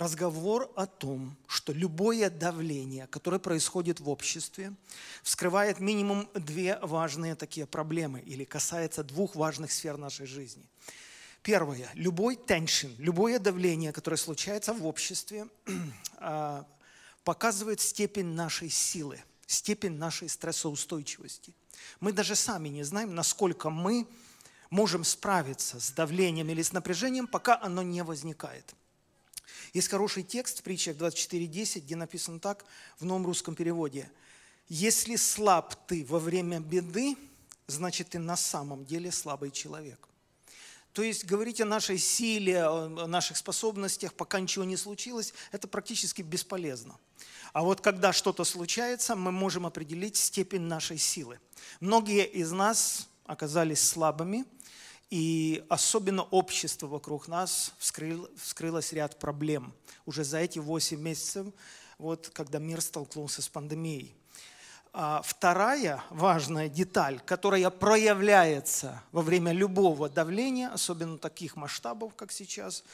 разговор о том, что любое давление, которое происходит в обществе, вскрывает минимум две важные такие проблемы или касается двух важных сфер нашей жизни. Первое. Любой tension, любое давление, которое случается в обществе, а, показывает степень нашей силы, степень нашей стрессоустойчивости. Мы даже сами не знаем, насколько мы можем справиться с давлением или с напряжением, пока оно не возникает. Есть хороший текст в притчах 24.10, где написано так в новом русском переводе. «Если слаб ты во время беды, значит, ты на самом деле слабый человек». То есть говорить о нашей силе, о наших способностях, пока ничего не случилось, это практически бесполезно. А вот когда что-то случается, мы можем определить степень нашей силы. Многие из нас оказались слабыми – и особенно общество вокруг нас вскрыл, вскрылось ряд проблем уже за эти 8 месяцев, вот, когда мир столкнулся с пандемией. А вторая важная деталь, которая проявляется во время любого давления, особенно таких масштабов, как сейчас,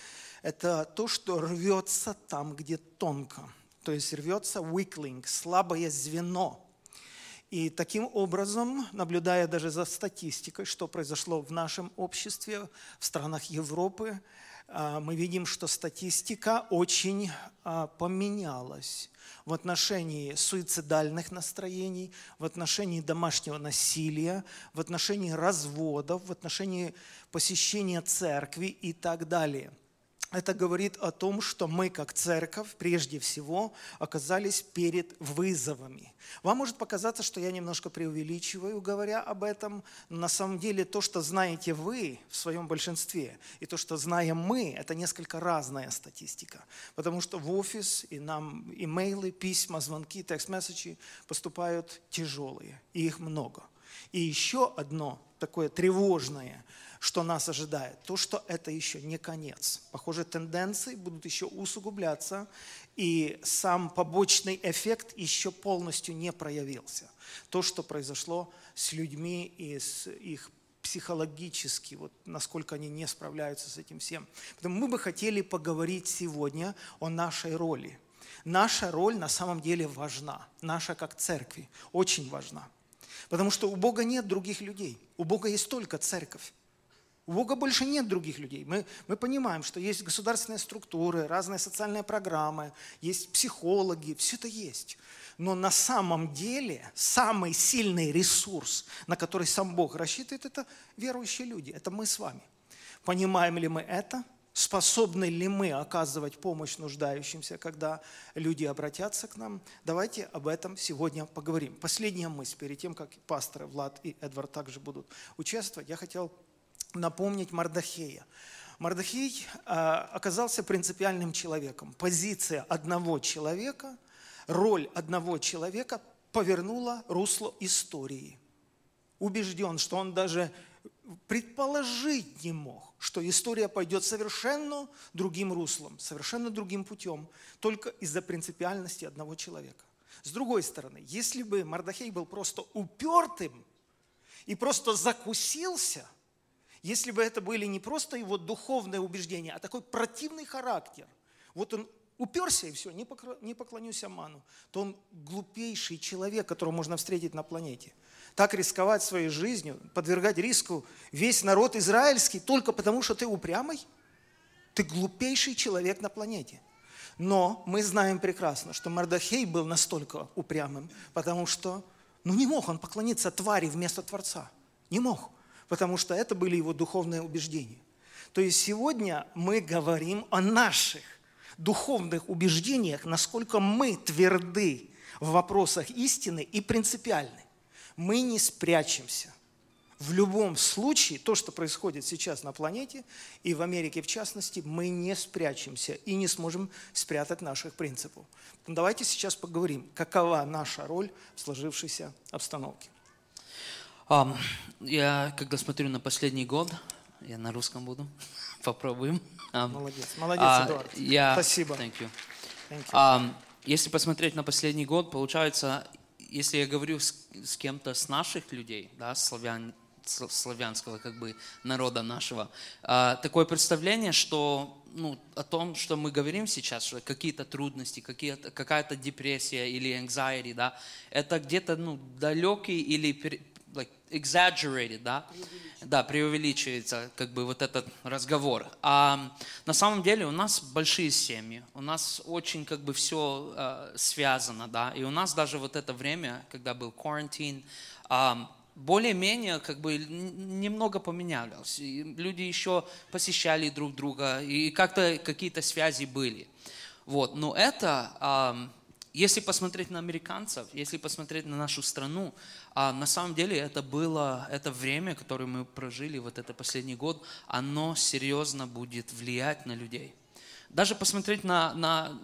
это то, что рвется там, где тонко. То есть рвется weakling, слабое звено – и таким образом, наблюдая даже за статистикой, что произошло в нашем обществе, в странах Европы, а, мы видим, что статистика очень а, поменялась в отношении суицидальных настроений, в отношении домашнего насилия, в отношении разводов, в отношении посещения церкви и так далее – это говорит о том, что мы, как церковь, прежде всего оказались перед вызовами. Вам может показаться, что я немножко преувеличиваю, говоря об этом, на самом деле то, что знаете вы в своем большинстве, и то, что знаем мы, это несколько разная статистика. Потому что в офис и нам имейлы, письма, звонки, текст-месседжи поступают тяжелые, и их много. И еще одно такое тревожное – что нас ожидает, то, что это еще не конец. Похоже, тенденции будут еще усугубляться, и сам побочный эффект еще полностью не проявился. То, что произошло с людьми и с их психологически, вот насколько они не справляются с этим всем. Поэтому мы бы хотели поговорить сегодня о нашей роли. Наша роль на самом деле важна, наша как церкви очень важна. Потому что у Бога нет других людей, у Бога есть только церковь. У Бога больше нет других людей. Мы, мы понимаем, что есть государственные структуры, разные социальные программы, есть психологи, все это есть. Но на самом деле самый сильный ресурс, на который сам Бог рассчитывает, это верующие люди, это мы с вами. Понимаем ли мы это? Способны ли мы оказывать помощь нуждающимся, когда люди обратятся к нам? Давайте об этом сегодня поговорим. Последняя мысль, перед тем, как пасторы Влад и Эдвард также будут участвовать, я хотел напомнить Мардахея. Мардахей а, оказался принципиальным человеком. Позиция одного человека, роль одного человека повернула русло истории. Убежден, что он даже предположить не мог, что история пойдет совершенно другим руслом, совершенно другим путем, только из-за принципиальности одного человека. С другой стороны, если бы Мардахей был просто упертым и просто закусился – если бы это были не просто его духовные убеждения, а такой противный характер, вот он уперся и все, не поклонюсь Аману, то он глупейший человек, которого можно встретить на планете. Так рисковать своей жизнью, подвергать риску весь народ израильский только потому, что ты упрямый? Ты глупейший человек на планете. Но мы знаем прекрасно, что Мардахей был настолько упрямым, потому что ну не мог он поклониться твари вместо Творца. Не мог потому что это были его духовные убеждения. То есть сегодня мы говорим о наших духовных убеждениях, насколько мы тверды в вопросах истины и принципиальны. Мы не спрячемся. В любом случае, то, что происходит сейчас на планете, и в Америке в частности, мы не спрячемся и не сможем спрятать наших принципов. Давайте сейчас поговорим, какова наша роль в сложившейся обстановке. Um, я, когда смотрю на последний год, я на русском буду, попробуем. Um, молодец, молодец, uh, Эдуард. Я, Спасибо. Thank you. Thank you. Um, если посмотреть на последний год, получается, если я говорю с, с кем-то с наших людей, да, славян, славянского как бы народа нашего, uh, такое представление, что ну, о том, что мы говорим сейчас, что какие-то трудности, какие какая-то депрессия или anxiety, да, это где-то ну, далекий или like, exaggerated, да, да, преувеличивается как бы вот этот разговор. А на самом деле у нас большие семьи, у нас очень как бы все э, связано, да, и у нас даже вот это время, когда был карантин, э, более-менее как бы немного поменялось. И люди еще посещали друг друга, и как-то какие-то связи были. Вот. Но это, если посмотреть на американцев, если посмотреть на нашу страну, а на самом деле это было, это время, которое мы прожили, вот это последний год, оно серьезно будет влиять на людей. Даже посмотреть на, на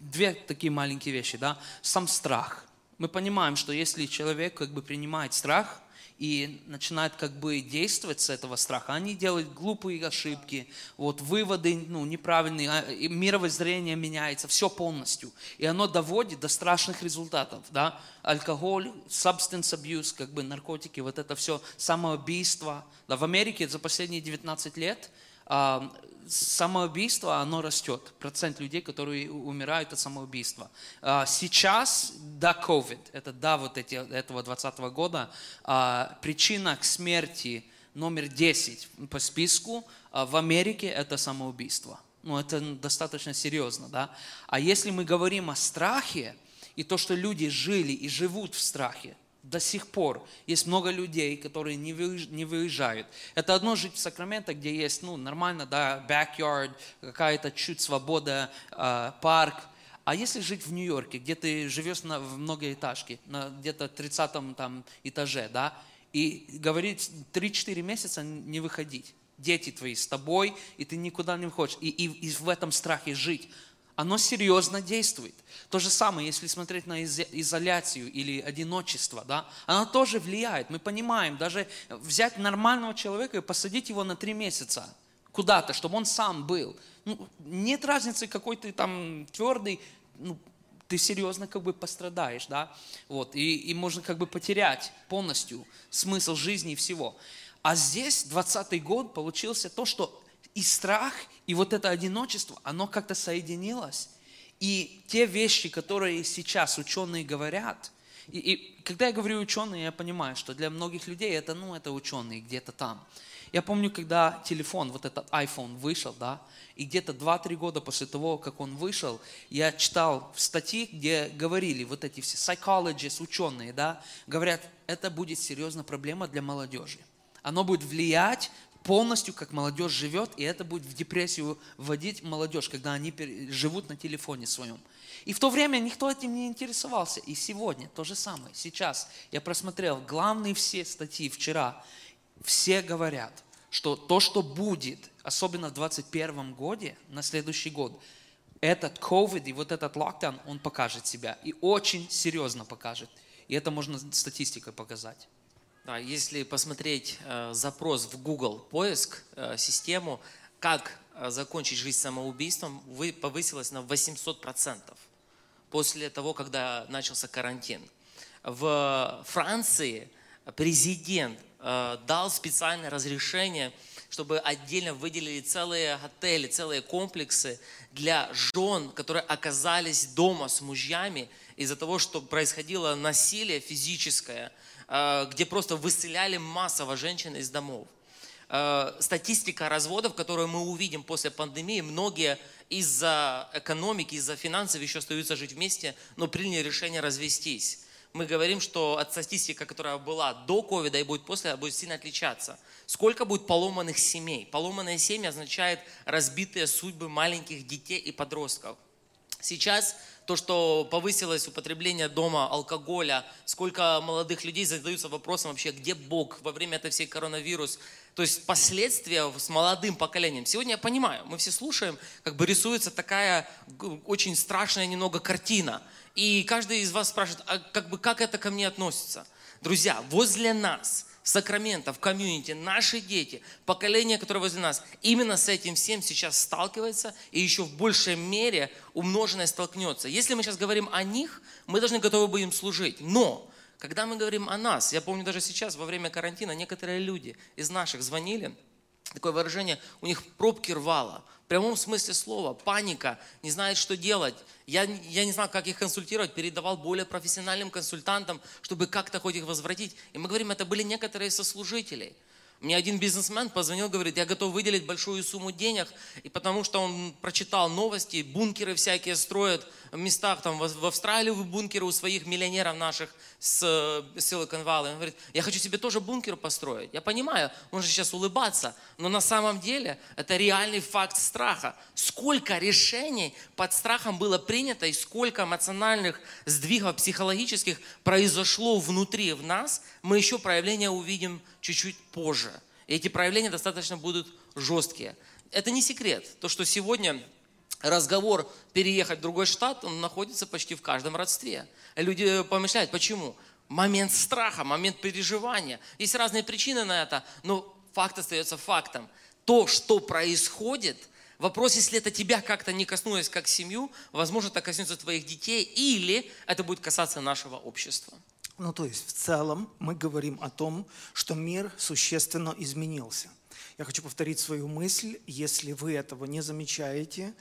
две такие маленькие вещи, да, сам страх. Мы понимаем, что если человек как бы принимает страх, и начинают как бы действовать с этого страха. Они делают глупые ошибки, вот выводы ну, неправильные, а, мировоззрение меняется, все полностью. И оно доводит до страшных результатов. Да? Алкоголь, substance abuse, как бы наркотики, вот это все, самоубийство. Да, в Америке за последние 19 лет а, самоубийство, оно растет. Процент людей, которые умирают от самоубийства. А, сейчас, до COVID, это до вот эти, этого 2020 года, а, причина к смерти номер 10 по списку а, в Америке – это самоубийство. Ну, это достаточно серьезно, да? А если мы говорим о страхе, и то, что люди жили и живут в страхе, до сих пор есть много людей, которые не выезжают. Это одно жить в Сакраменто, где есть, ну, нормально, да, backyard, какая-то чуть свобода, э, парк. А если жить в Нью-Йорке, где ты живешь на, в многоэтажке, на где-то 30 там этаже, да, и говорить 3-4 месяца не выходить. Дети твои с тобой, и ты никуда не выходишь. И, и, и в этом страхе жить оно серьезно действует. То же самое, если смотреть на изоляцию или одиночество, да, оно тоже влияет. Мы понимаем, даже взять нормального человека и посадить его на три месяца куда-то, чтобы он сам был. Ну, нет разницы, какой ты там твердый, ну, ты серьезно как бы пострадаешь, да, вот, и, и можно как бы потерять полностью смысл жизни и всего. А здесь 20 год получился то, что и страх, и вот это одиночество, оно как-то соединилось. И те вещи, которые сейчас ученые говорят, и, и когда я говорю ученые, я понимаю, что для многих людей это, ну, это ученые где-то там. Я помню, когда телефон, вот этот iPhone вышел, да, и где-то 2-3 года после того, как он вышел, я читал статьи, где говорили вот эти все psychologists, ученые, да, говорят, это будет серьезная проблема для молодежи. Оно будет влиять полностью, как молодежь живет, и это будет в депрессию вводить молодежь, когда они живут на телефоне своем. И в то время никто этим не интересовался. И сегодня то же самое. Сейчас я просмотрел главные все статьи вчера. Все говорят, что то, что будет, особенно в 2021 году, на следующий год, этот COVID и вот этот локдаун, он покажет себя. И очень серьезно покажет. И это можно статистикой показать. Да, если посмотреть э, запрос в Google поиск э, систему, как э, закончить жизнь самоубийством, вы повысилась на 800% после того, когда начался карантин. В Франции президент э, дал специальное разрешение, чтобы отдельно выделили целые отели, целые комплексы для жен, которые оказались дома с мужьями из-за того, что происходило насилие физическое – где просто выселяли массово женщин из домов. Э, статистика разводов, которую мы увидим после пандемии, многие из-за экономики, из-за финансов еще остаются жить вместе, но приняли решение развестись. Мы говорим, что от статистики, которая была до ковида и будет после, будет сильно отличаться. Сколько будет поломанных семей? Поломанные семьи означает разбитые судьбы маленьких детей и подростков. Сейчас то, что повысилось употребление дома алкоголя, сколько молодых людей задаются вопросом вообще, где Бог во время этой всей коронавирус. То есть последствия с молодым поколением. Сегодня я понимаю, мы все слушаем, как бы рисуется такая очень страшная немного картина. И каждый из вас спрашивает, а как бы как это ко мне относится? Друзья, возле нас – Сакраменто, в комьюнити, наши дети, поколение, которое возле нас, именно с этим всем сейчас сталкивается и еще в большей мере умноженное столкнется. Если мы сейчас говорим о них, мы должны готовы быть им служить. Но когда мы говорим о нас, я помню даже сейчас, во время карантина, некоторые люди из наших звонили такое выражение, у них пробки рвало. В прямом смысле слова, паника, не знает, что делать. Я, я не знаю, как их консультировать, передавал более профессиональным консультантам, чтобы как-то хоть их возвратить. И мы говорим, это были некоторые сослужители – мне один бизнесмен позвонил, говорит, я готов выделить большую сумму денег, и потому что он прочитал новости, бункеры всякие строят местах, там в Австралии в бункеры у своих миллионеров наших с Silicon Valley. Он говорит, я хочу себе тоже бункер построить. Я понимаю, он же сейчас улыбаться, но на самом деле это реальный факт страха. Сколько решений под страхом было принято и сколько эмоциональных сдвигов психологических произошло внутри в нас, мы еще проявления увидим чуть-чуть позже. И эти проявления достаточно будут жесткие. Это не секрет. То, что сегодня разговор переехать в другой штат, он находится почти в каждом родстве. Люди помышляют, почему? Момент страха, момент переживания. Есть разные причины на это, но факт остается фактом. То, что происходит, вопрос, если это тебя как-то не коснулось как семью, возможно, это коснется твоих детей, или это будет касаться нашего общества. Ну, то есть в целом мы говорим о том, что мир существенно изменился. Я хочу повторить свою мысль. Если вы этого не замечаете,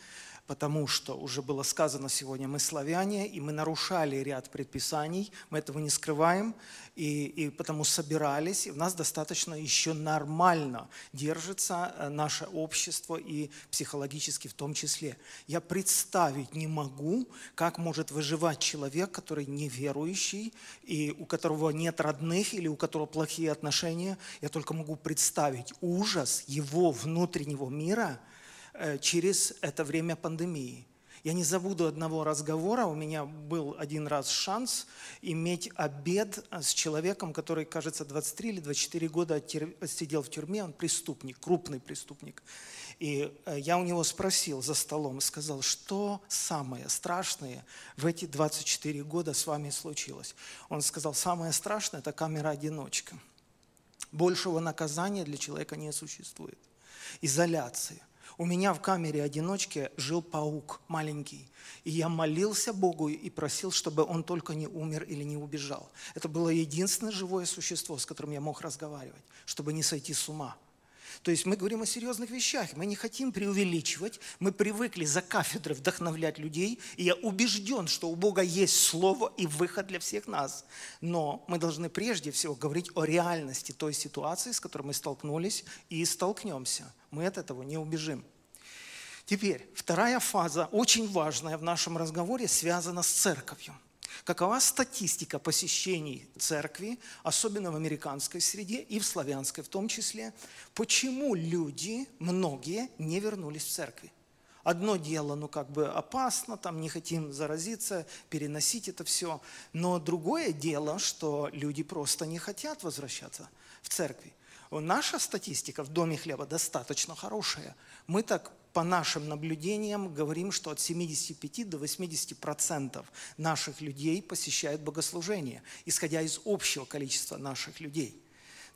потому что уже было сказано сегодня, мы славяне, и мы нарушали ряд предписаний, мы этого не скрываем, и, и потому собирались, и в нас достаточно еще нормально держится э, наше общество и психологически в том числе. Я представить не могу, как может выживать человек, который неверующий, и у которого нет родных, или у которого плохие отношения. Я только могу представить ужас его внутреннего мира – через это время пандемии. Я не забуду одного разговора. У меня был один раз шанс иметь обед с человеком, который, кажется, 23 или 24 года сидел в тюрьме. Он преступник, крупный преступник. И э, я у него спросил за столом, сказал, что самое страшное в эти 24 года с вами случилось. Он сказал, самое страшное – это камера-одиночка. Большего наказания для человека не существует. Изоляция. У меня в камере одиночки жил паук маленький. И я молился Богу и просил, чтобы он только не умер или не убежал. Это было единственное живое существо, с которым я мог разговаривать, чтобы не сойти с ума. То есть мы говорим о серьезных вещах, мы не хотим преувеличивать, мы привыкли за кафедры вдохновлять людей, и я убежден, что у Бога есть слово и выход для всех нас. Но мы должны прежде всего говорить о реальности той ситуации, с которой мы столкнулись и столкнемся. Мы от этого не убежим. Теперь, вторая фаза, очень важная в нашем разговоре, связана с церковью – Какова статистика посещений церкви, особенно в американской среде и в славянской в том числе? Почему люди, многие, не вернулись в церкви? Одно дело, ну как бы опасно, там не хотим заразиться, переносить это все. Но другое дело, что люди просто не хотят возвращаться в церкви. Наша статистика в Доме хлеба достаточно хорошая. Мы так по нашим наблюдениям говорим, что от 75 до 80 процентов наших людей посещают богослужение, исходя из общего количества наших людей.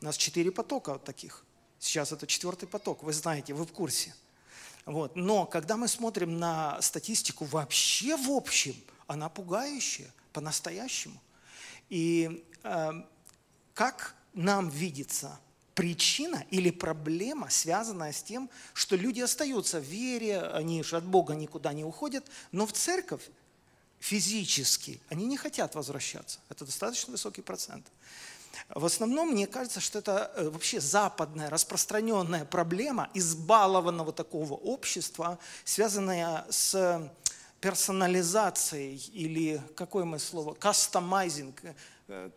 У нас четыре потока вот таких. Сейчас это четвертый поток, вы знаете, вы в курсе. Вот. Но когда мы смотрим на статистику вообще в общем, она пугающая, по-настоящему. И э, как нам видится причина или проблема, связанная с тем, что люди остаются в вере, они же от Бога никуда не уходят, но в церковь физически они не хотят возвращаться. Это достаточно высокий процент. В основном, мне кажется, что это э, вообще западная распространенная проблема избалованного такого общества, связанная с персонализацией или, какое мы слово, кастомайзинг,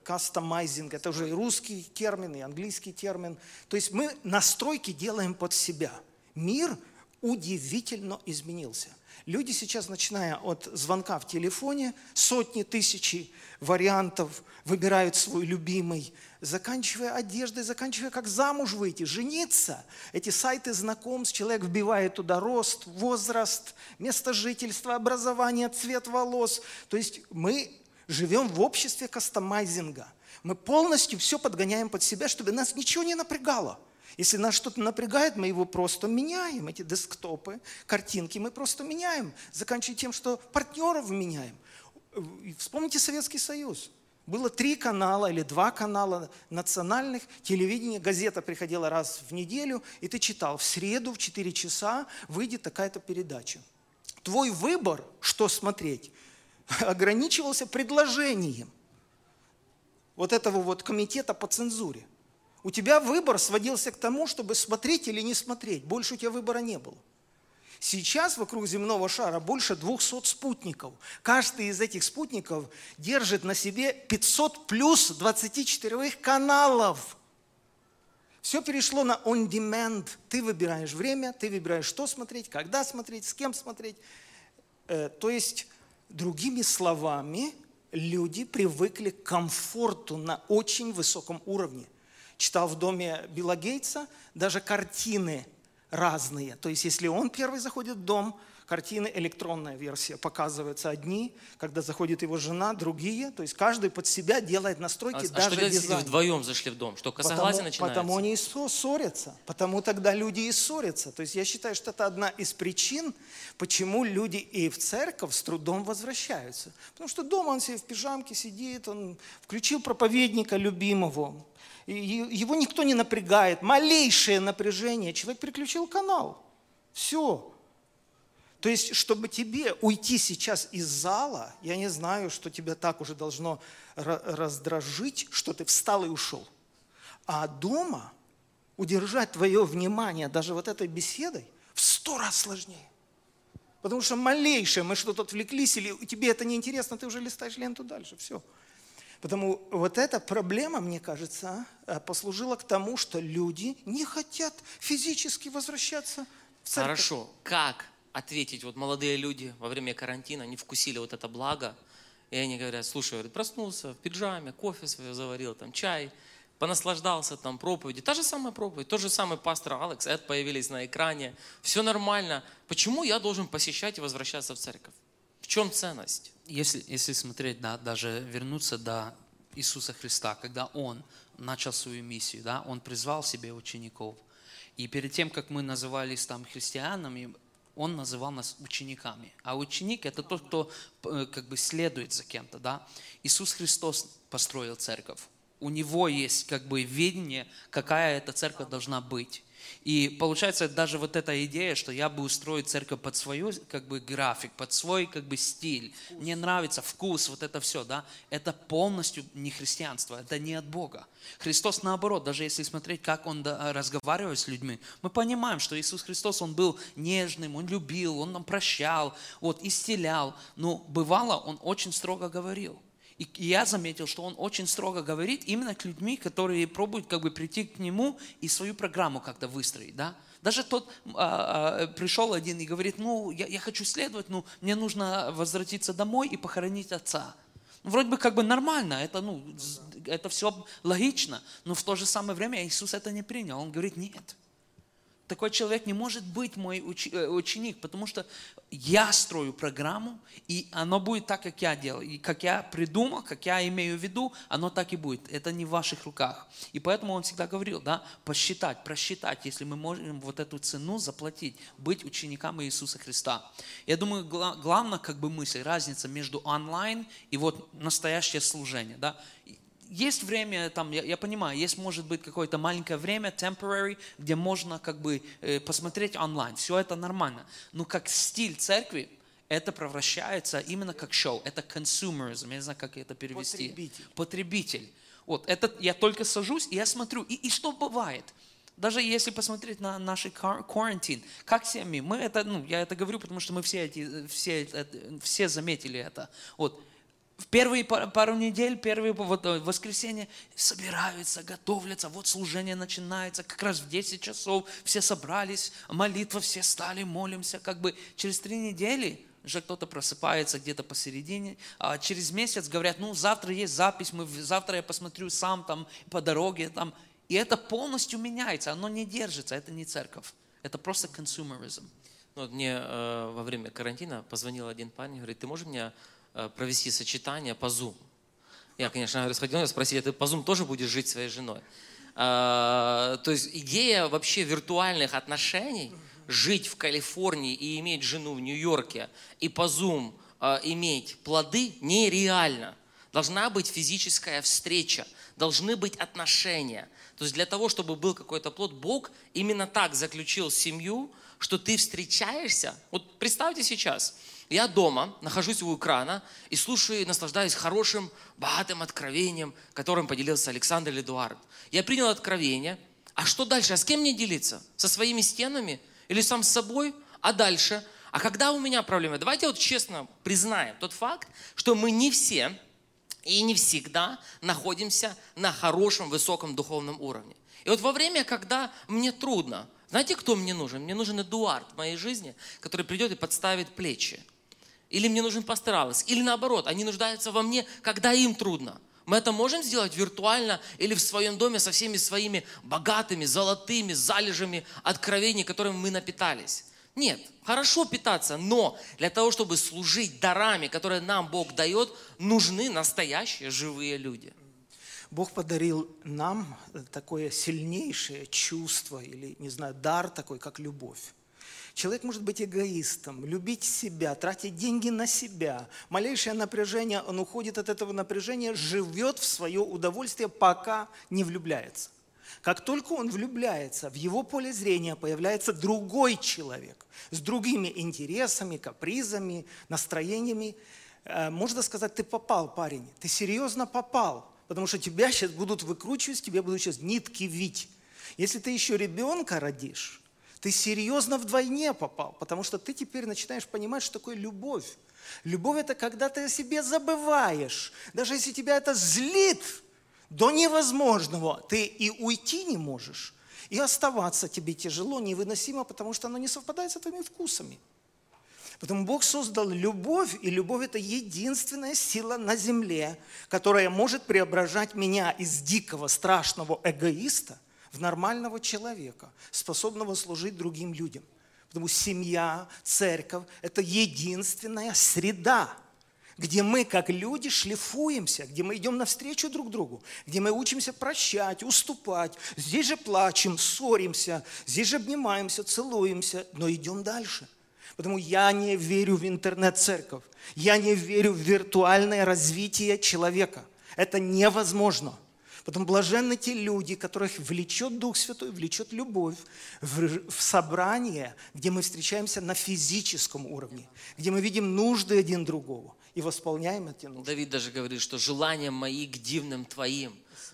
кастомайзинг, это уже и русский термин, и английский термин. То есть мы настройки делаем под себя. Мир удивительно изменился. Люди сейчас, начиная от звонка в телефоне, сотни тысяч вариантов выбирают свой любимый, заканчивая одеждой, заканчивая как замуж выйти, жениться. Эти сайты знакомств, человек вбивает туда рост, возраст, место жительства, образование, цвет волос. То есть мы живем в обществе кастомайзинга. Мы полностью все подгоняем под себя, чтобы нас ничего не напрягало. Если нас что-то напрягает, мы его просто меняем. Эти десктопы, картинки мы просто меняем. Заканчивая тем, что партнеров меняем. Вспомните Советский Союз. Было три канала или два канала национальных, телевидение, газета приходила раз в неделю, и ты читал, в среду в 4 часа выйдет такая-то передача. Твой выбор, что смотреть, ограничивался предложением вот этого вот комитета по цензуре. У тебя выбор сводился к тому, чтобы смотреть или не смотреть. Больше у тебя выбора не было. Сейчас вокруг земного шара больше 200 спутников. Каждый из этих спутников держит на себе 500 плюс 24 каналов. Все перешло на on demand. Ты выбираешь время, ты выбираешь, что смотреть, когда смотреть, с кем смотреть. Э, то есть, другими словами, люди привыкли к комфорту на очень высоком уровне. Читал в доме Билла Гейтса, даже картины разные. То есть, если он первый заходит в дом, картины электронная версия показываются одни, когда заходит его жена, другие. То есть каждый под себя делает настройки, А, а даже что делать, если дизайн. вдвоем зашли в дом? Что, косоглазие Потому, начинается? потому они и ссо- ссорятся. Потому тогда люди и ссорятся. То есть я считаю, что это одна из причин, почему люди и в церковь с трудом возвращаются. Потому что дома он себе в пижамке сидит, он включил проповедника любимого. Его никто не напрягает. Малейшее напряжение. Человек переключил канал. Все. То есть, чтобы тебе уйти сейчас из зала, я не знаю, что тебя так уже должно ра- раздражить, что ты встал и ушел. А дома удержать твое внимание даже вот этой беседой в сто раз сложнее. Потому что малейшее, мы что-то отвлеклись, или тебе это неинтересно, ты уже листаешь ленту дальше, все. Потому вот эта проблема, мне кажется, э, послужила к тому, что люди не хотят физически возвращаться в церковь. Хорошо. Как ответить? Вот молодые люди во время карантина, они вкусили вот это благо, и они говорят, слушай, говорит, проснулся в пиджаме, кофе свое заварил, там чай, понаслаждался там проповеди. Та же самая проповедь, тот же самый пастор Алекс, Эд появились на экране. Все нормально. Почему я должен посещать и возвращаться в церковь? В чем ценность? Если, если смотреть, да, даже вернуться до Иисуса Христа, когда Он начал свою миссию, да, Он призвал себе учеников. И перед тем, как мы назывались там христианами, Он называл нас учениками. А ученик – это тот, кто э, как бы следует за кем-то. Да? Иисус Христос построил церковь. У Него есть как бы видение, какая эта церковь должна быть. И получается даже вот эта идея, что я бы устроить церковь под свой как бы график, под свой как бы стиль, мне нравится вкус, вот это все, да, это полностью не христианство, это не от Бога. Христос наоборот, даже если смотреть, как Он разговаривает с людьми, мы понимаем, что Иисус Христос, Он был нежным, Он любил, Он нам прощал, вот, исцелял, но бывало, Он очень строго говорил. И я заметил, что он очень строго говорит именно к людьми, которые пробуют как бы прийти к нему и свою программу как-то выстроить, да. Даже тот а, а, пришел один и говорит, ну, я, я хочу следовать, ну, мне нужно возвратиться домой и похоронить отца. Ну, Вроде бы как бы нормально, это, ну, з- это все логично, но в то же самое время Иисус это не принял. Он говорит, нет, такой человек не может быть мой э, ученик, потому что я строю программу, и оно будет так, как я делаю. И как я придумал, как я имею в виду, оно так и будет. Это не в ваших руках. И поэтому он всегда говорил, да, посчитать, просчитать, если мы можем вот эту цену заплатить, быть учениками Иисуса Христа. Я думаю, гла- главная как бы мысль, разница между онлайн и вот настоящее служение, да. Есть время, там, я, я понимаю, есть может быть какое-то маленькое время, temporary, где можно как бы э, посмотреть онлайн. Все это нормально. Но как стиль церкви, это превращается именно как шоу. Это consumerism. Я не знаю, как это перевести. Потребитель. Потребитель. Вот, это я только сажусь, и я смотрю. И, и что бывает? Даже если посмотреть на наши карантин, как семьи, мы это, ну, я это говорю, потому что мы все эти, все, это- все заметили это. Вот, в первые пар- пару недель, первые вот, э, воскресенье собираются, готовятся, вот служение начинается, как раз в 10 часов все собрались, молитва, все стали, молимся, как бы через три недели уже кто-то просыпается где-то посередине, а через месяц говорят, ну завтра есть запись, мы, завтра я посмотрю сам там по дороге, там, и это полностью меняется, оно не держится, это не церковь, это просто consumerism. Ну, вот мне э, во время карантина позвонил один парень, говорит, ты можешь э, провести сочетание по Zoom? Я, конечно, сходил, спросили, ты по Zoom тоже будешь жить своей женой? А, то есть идея вообще виртуальных отношений, жить в Калифорнии и иметь жену в Нью-Йорке, и по Zoom а, иметь плоды нереально. Должна быть физическая встреча, должны быть отношения. То есть для того, чтобы был какой-то плод, Бог именно так заключил семью, что ты встречаешься. Вот представьте сейчас, я дома, нахожусь у экрана и слушаю наслаждаюсь хорошим, богатым откровением, которым поделился Александр Эдуард. Я принял откровение. А что дальше? А с кем мне делиться? Со своими стенами? Или сам с собой? А дальше? А когда у меня проблемы? Давайте вот честно признаем тот факт, что мы не все и не всегда находимся на хорошем, высоком духовном уровне. И вот во время, когда мне трудно, знаете, кто мне нужен? Мне нужен Эдуард в моей жизни, который придет и подставит плечи. Или мне нужен пастор Алес. Или наоборот, они нуждаются во мне, когда им трудно. Мы это можем сделать виртуально или в своем доме со всеми своими богатыми, золотыми залежами откровений, которыми мы напитались. Нет, хорошо питаться, но для того, чтобы служить дарами, которые нам Бог дает, нужны настоящие живые люди. Бог подарил нам такое сильнейшее чувство или, не знаю, дар такой, как любовь. Человек может быть эгоистом, любить себя, тратить деньги на себя. Малейшее напряжение, он уходит от этого напряжения, живет в свое удовольствие, пока не влюбляется. Как только он влюбляется, в его поле зрения появляется другой человек с другими интересами, капризами, настроениями. Э, можно сказать, ты попал, парень, ты серьезно попал, потому что тебя сейчас будут выкручивать, тебе будут сейчас нитки вить. Если ты еще ребенка родишь, ты серьезно вдвойне попал, потому что ты теперь начинаешь понимать, что такое любовь. Любовь – это когда ты о себе забываешь. Даже если тебя это злит до невозможного, ты и уйти не можешь, и оставаться тебе тяжело, невыносимо, потому что оно не совпадает с твоими вкусами. Потому Бог создал любовь, и любовь – это единственная сила на земле, которая может преображать меня из дикого, страшного эгоиста – в нормального человека, способного служить другим людям. Потому что семья, церковь – это единственная среда, где мы, как люди, шлифуемся, где мы идем навстречу друг другу, где мы учимся прощать, уступать. Здесь же плачем, ссоримся, здесь же обнимаемся, целуемся, но идем дальше. Потому я не верю в интернет-церковь, я не верю в виртуальное развитие человека. Это невозможно – Потом блаженны те люди, которых влечет Дух Святой, влечет любовь в, в собрание, где мы встречаемся на физическом уровне, где мы видим нужды один другого и восполняем эти нужды. Давид даже говорит, что желания мои к дивным твоим.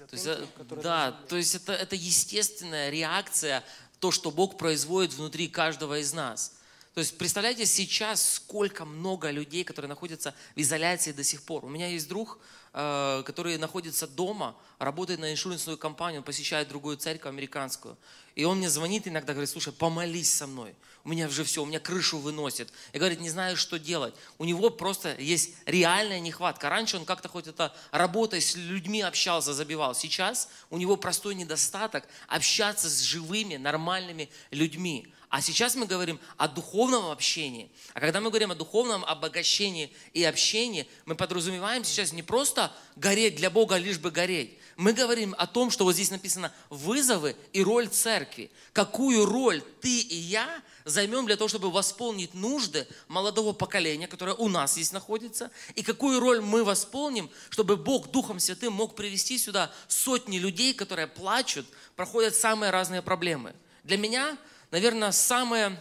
То есть, э, да, то есть это, это естественная реакция, то, что Бог производит внутри каждого из нас. То есть представляете сейчас, сколько много людей, которые находятся в изоляции до сих пор. У меня есть друг, который находится дома, работает на иншуренсную компанию, он посещает другую церковь американскую. И он мне звонит иногда, говорит, слушай, помолись со мной. У меня уже все, у меня крышу выносит. И говорит, не знаю, что делать. У него просто есть реальная нехватка. Раньше он как-то хоть это работой с людьми общался, забивал. Сейчас у него простой недостаток общаться с живыми, нормальными людьми. А сейчас мы говорим о духовном общении. А когда мы говорим о духовном обогащении и общении, мы подразумеваем сейчас не просто гореть для Бога, лишь бы гореть. Мы говорим о том, что вот здесь написано вызовы и роль церкви. Какую роль ты и я займем для того, чтобы восполнить нужды молодого поколения, которое у нас здесь находится, и какую роль мы восполним, чтобы Бог Духом Святым мог привести сюда сотни людей, которые плачут, проходят самые разные проблемы. Для меня наверное, самое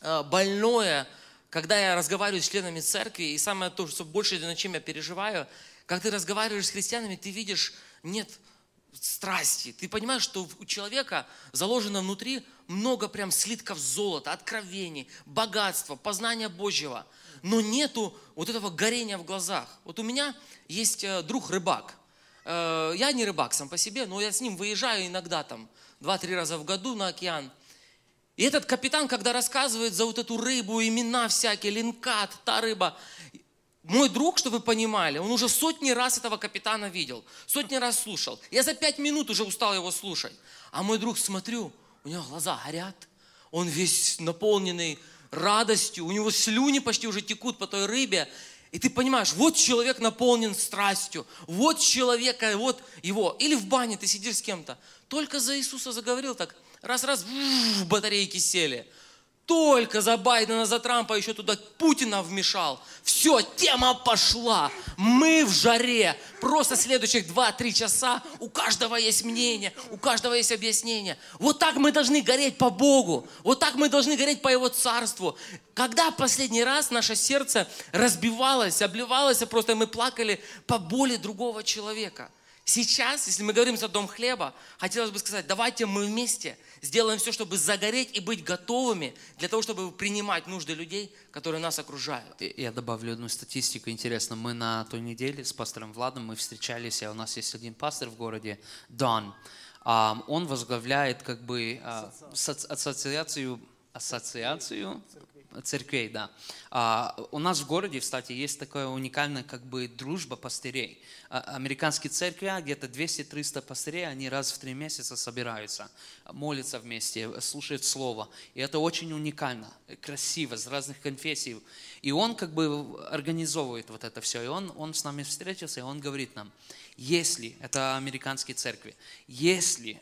э, больное, когда я разговариваю с членами церкви, и самое то, что больше, над чем я переживаю, когда ты разговариваешь с христианами, ты видишь, нет страсти. Ты понимаешь, что у человека заложено внутри много прям слитков золота, откровений, богатства, познания Божьего. Но нету вот этого горения в глазах. Вот у меня есть э, друг рыбак. Э, я не рыбак сам по себе, но я с ним выезжаю иногда там два-три раза в году на океан. И этот капитан, когда рассказывает за вот эту рыбу, имена всякие, линкат, та рыба, мой друг, чтобы вы понимали, он уже сотни раз этого капитана видел, сотни раз слушал. Я за пять минут уже устал его слушать. А мой друг, смотрю, у него глаза горят, он весь наполненный радостью, у него слюни почти уже текут по той рыбе. И ты понимаешь, вот человек наполнен страстью, вот человека, вот его. Или в бане ты сидишь с кем-то, только за Иисуса заговорил так – раз-раз, батарейки сели. Только за Байдена, за Трампа еще туда Путина вмешал. Все, тема пошла. Мы в жаре. Просто следующих 2-3 часа у каждого есть мнение, у каждого есть объяснение. Вот так мы должны гореть по Богу. Вот так мы должны гореть по Его Царству. Когда последний раз наше сердце разбивалось, обливалось, а просто мы плакали по боли другого человека? Сейчас, если мы говорим за дом хлеба, хотелось бы сказать, давайте мы вместе сделаем все, чтобы загореть и быть готовыми для того, чтобы принимать нужды людей, которые нас окружают. Я добавлю одну статистику. Интересно, мы на той неделе с пастором Владом мы встречались, а у нас есть один пастор в городе, Дон. Он возглавляет как бы а, ассоциацию, ассоциацию церквей, да. А, у нас в городе, кстати, есть такая уникальная как бы дружба пастырей. А, американские церкви, где-то 200-300 пастырей, они раз в три месяца собираются, молятся вместе, слушают Слово. И это очень уникально, красиво, с разных конфессий. И он как бы организовывает вот это все. И он, он с нами встретился, и он говорит нам, если, это американские церкви, если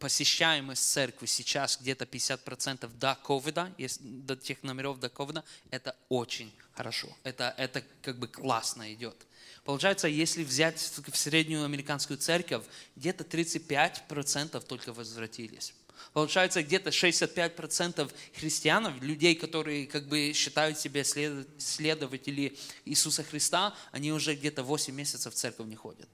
посещаемость церкви сейчас где-то 50% до ковида, до тех номеров до ковида, это очень хорошо. Это, это как бы классно идет. Получается, если взять в среднюю американскую церковь, где-то 35% только возвратились. Получается, где-то 65% христиан, людей, которые как бы считают себя следователи Иисуса Христа, они уже где-то 8 месяцев в церковь не ходят.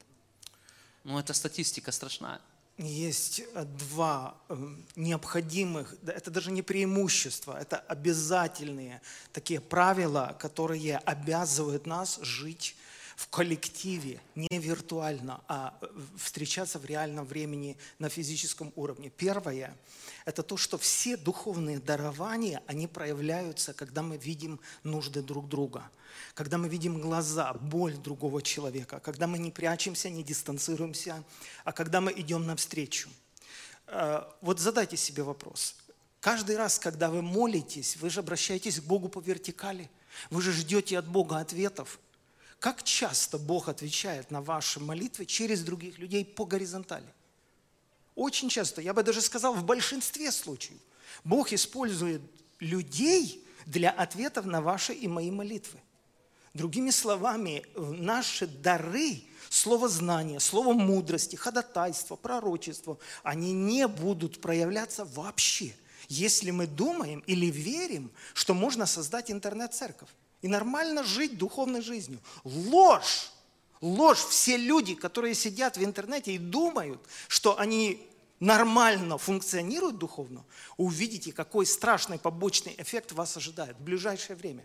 Ну, это статистика страшная. Есть э, два э, необходимых, это даже не преимущества, это обязательные такие правила, которые обязывают нас жить в коллективе, не виртуально, а э, встречаться в реальном времени на физическом уровне. Первое – это то, что все духовные дарования, они проявляются, когда мы видим нужды друг друга, когда мы видим глаза, боль другого человека, когда мы не прячемся, не дистанцируемся, а когда мы идем навстречу. Э, вот задайте себе вопрос. Каждый раз, когда вы молитесь, вы же обращаетесь к Богу по вертикали, вы же ждете от Бога ответов – как часто Бог отвечает на ваши молитвы через других людей по горизонтали? Очень часто, я бы даже сказал, в большинстве случаев. Бог использует людей для ответов на ваши и мои молитвы. Другими словами, наши дары, слово знания, слово мудрости, ходатайство, пророчество, они не будут проявляться вообще, если мы думаем или верим, что можно создать интернет-церковь и нормально жить духовной жизнью. Ложь! Ложь. Все люди, которые сидят в интернете и думают, что они нормально функционируют духовно, увидите, какой страшный побочный эффект вас ожидает в ближайшее время.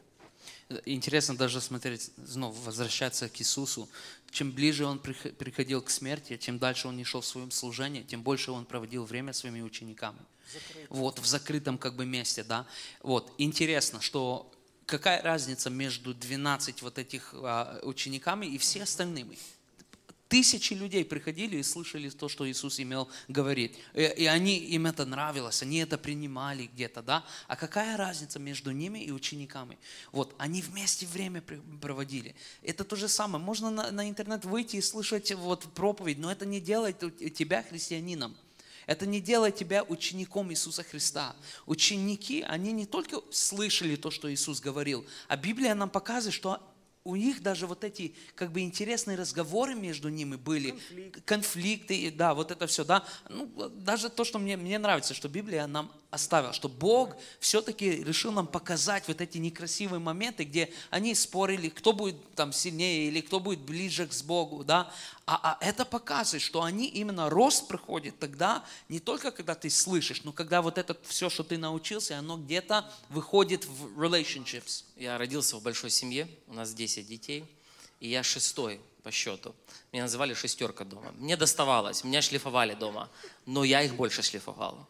Интересно даже смотреть, снова возвращаться к Иисусу. Чем ближе Он приходил к смерти, чем дальше Он не шел в своем служении, тем больше Он проводил время своими учениками. Закрытым. Вот, в закрытом как бы месте, да. Вот, интересно, что какая разница между 12 вот этих а, учениками и все остальными? Тысячи людей приходили и слышали то, что Иисус имел говорить. И, и они, им это нравилось, они это принимали где-то, да? А какая разница между ними и учениками? Вот, они вместе время проводили. Это то же самое. Можно на, на интернет выйти и слышать вот проповедь, но это не делает тебя христианином. Это не делает тебя учеником Иисуса Христа. Ученики, они не только слышали то, что Иисус говорил, а Библия нам показывает, что у них даже вот эти как бы интересные разговоры между ними были, Конфликт. конфликты, да, вот это все, да. Ну, даже то, что мне, мне нравится, что Библия нам оставила, что Бог все-таки решил нам показать вот эти некрасивые моменты, где они спорили, кто будет там сильнее или кто будет ближе к Богу, да. А, а это показывает, что они именно рост проходит тогда, не только когда ты слышишь, но когда вот это все, что ты научился, оно где-то выходит в relationships. Я родился в большой семье, у нас 10 детей, и я шестой по счету. Меня называли шестерка дома. Мне доставалось, меня шлифовали дома, но я их больше шлифовал.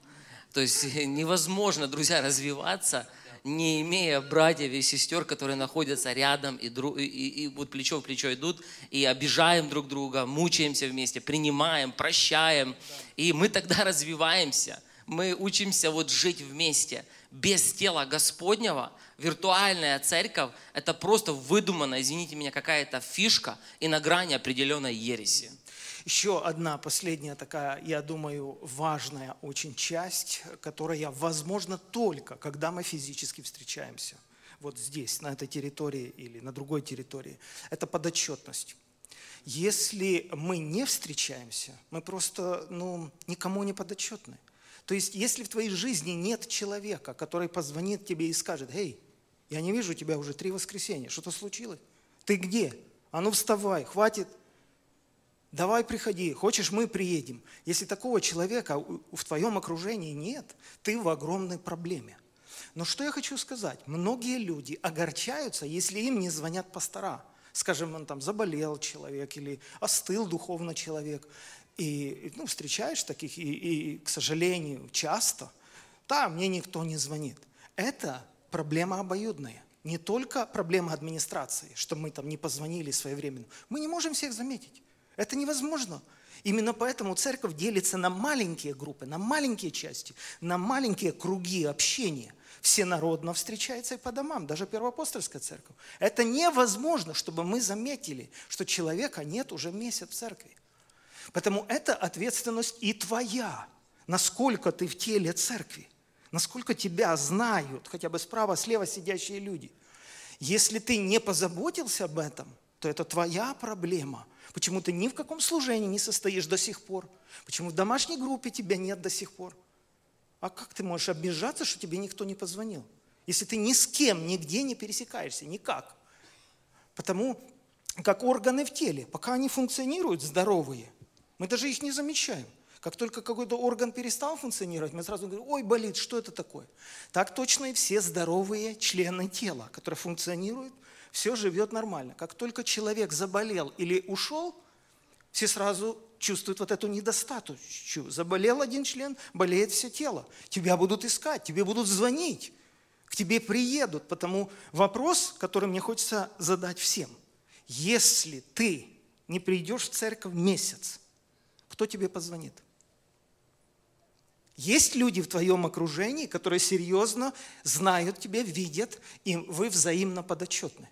То есть невозможно, друзья, развиваться, не имея братьев и сестер, которые находятся рядом и, друг, и, и, и вот плечо в плечо идут, и обижаем друг друга, мучаемся вместе, принимаем, прощаем. И мы тогда развиваемся. Мы учимся вот жить вместе. Без тела Господнего виртуальная церковь – это просто выдуманная, извините меня, какая-то фишка и на грани определенной ереси. Еще одна последняя такая, я думаю, важная очень часть, которая возможна только, когда мы физически встречаемся. Вот здесь, на этой территории или на другой территории. Это подотчетность. Если мы не встречаемся, мы просто ну, никому не подотчетны. То есть, если в твоей жизни нет человека, который позвонит тебе и скажет, «Эй, я не вижу тебя уже три воскресенья, что-то случилось? Ты где? А ну вставай, хватит давай приходи, хочешь, мы приедем. Если такого человека в твоем окружении нет, ты в огромной проблеме. Но что я хочу сказать? Многие люди огорчаются, если им не звонят пастора. Скажем, он там заболел человек или остыл духовно человек. И ну, встречаешь таких, и, и, к сожалению, часто, да, мне никто не звонит. Это проблема обоюдная. Не только проблема администрации, что мы там не позвонили своевременно. Мы не можем всех заметить. Это невозможно. Именно поэтому церковь делится на маленькие группы, на маленькие части, на маленькие круги общения. Всенародно встречается и по домам, даже первоапостольская церковь. Это невозможно, чтобы мы заметили, что человека нет уже месяц в церкви. Поэтому это ответственность и твоя, насколько ты в теле церкви, насколько тебя знают, хотя бы справа, слева сидящие люди. Если ты не позаботился об этом, то это твоя проблема – Почему ты ни в каком служении не состоишь до сих пор? Почему в домашней группе тебя нет до сих пор? А как ты можешь обижаться, что тебе никто не позвонил? Если ты ни с кем, нигде не пересекаешься, никак. Потому как органы в теле, пока они функционируют здоровые, мы даже их не замечаем. Как только какой-то орган перестал функционировать, мы сразу говорим, ой, болит, что это такое? Так точно и все здоровые члены тела, которые функционируют, все живет нормально. Как только человек заболел или ушел, все сразу чувствуют вот эту недостаточную. Заболел один член, болеет все тело. Тебя будут искать, тебе будут звонить, к тебе приедут. Потому вопрос, который мне хочется задать всем. Если ты не придешь в церковь месяц, кто тебе позвонит? Есть люди в твоем окружении, которые серьезно знают тебя, видят, и вы взаимно подотчетны.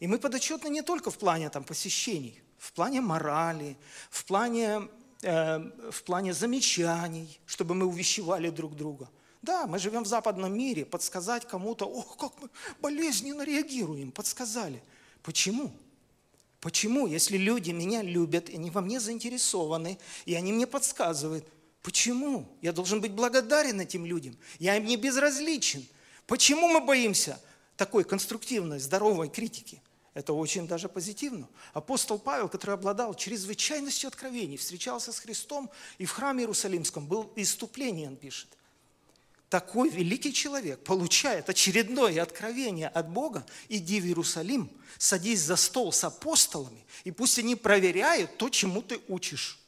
И мы подотчетны не только в плане там, посещений, в плане морали, в плане, э, в плане замечаний, чтобы мы увещевали друг друга. Да, мы живем в западном мире, подсказать кому-то, ох, как мы болезненно реагируем, подсказали. Почему? Почему, если люди меня любят, и они во мне заинтересованы, и они мне подсказывают, почему? Я должен быть благодарен этим людям, я им не безразличен. Почему мы боимся такой конструктивной, здоровой критики? Это очень даже позитивно. Апостол Павел, который обладал чрезвычайностью откровений, встречался с Христом и в храме Иерусалимском был иступление, он пишет. Такой великий человек получает очередное откровение от Бога, иди в Иерусалим, садись за стол с апостолами, и пусть они проверяют то, чему ты учишь.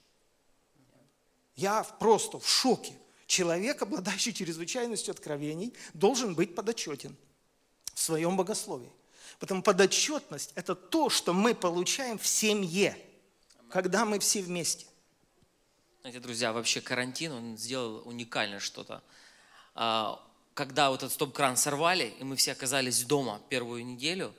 Я просто в шоке. Человек, обладающий чрезвычайностью откровений, должен быть подотчетен в своем богословии. Потому подотчетность – это то, что мы получаем в семье, когда мы все вместе. Знаете, друзья, вообще карантин, он сделал уникальное что-то. А, когда вот этот стоп-кран сорвали, и мы все оказались дома первую неделю,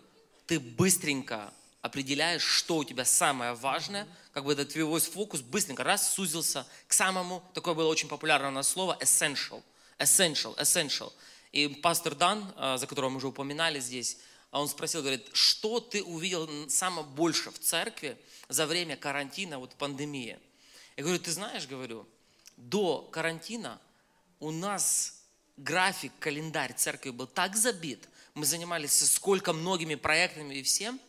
ты быстренько определяешь, что у тебя самое важное, как бы этот твой фокус быстренько раз сузился к самому, такое было очень популярное у нас слово, essential, essential, essential. И пастор Дан, а, за которого мы уже упоминали здесь, а он спросил, говорит, что ты увидел самое больше в церкви за время карантина, вот пандемии? Я говорю, ты знаешь, говорю, до карантина у нас график, календарь церкви был так забит, мы занимались сколько многими проектами и всем,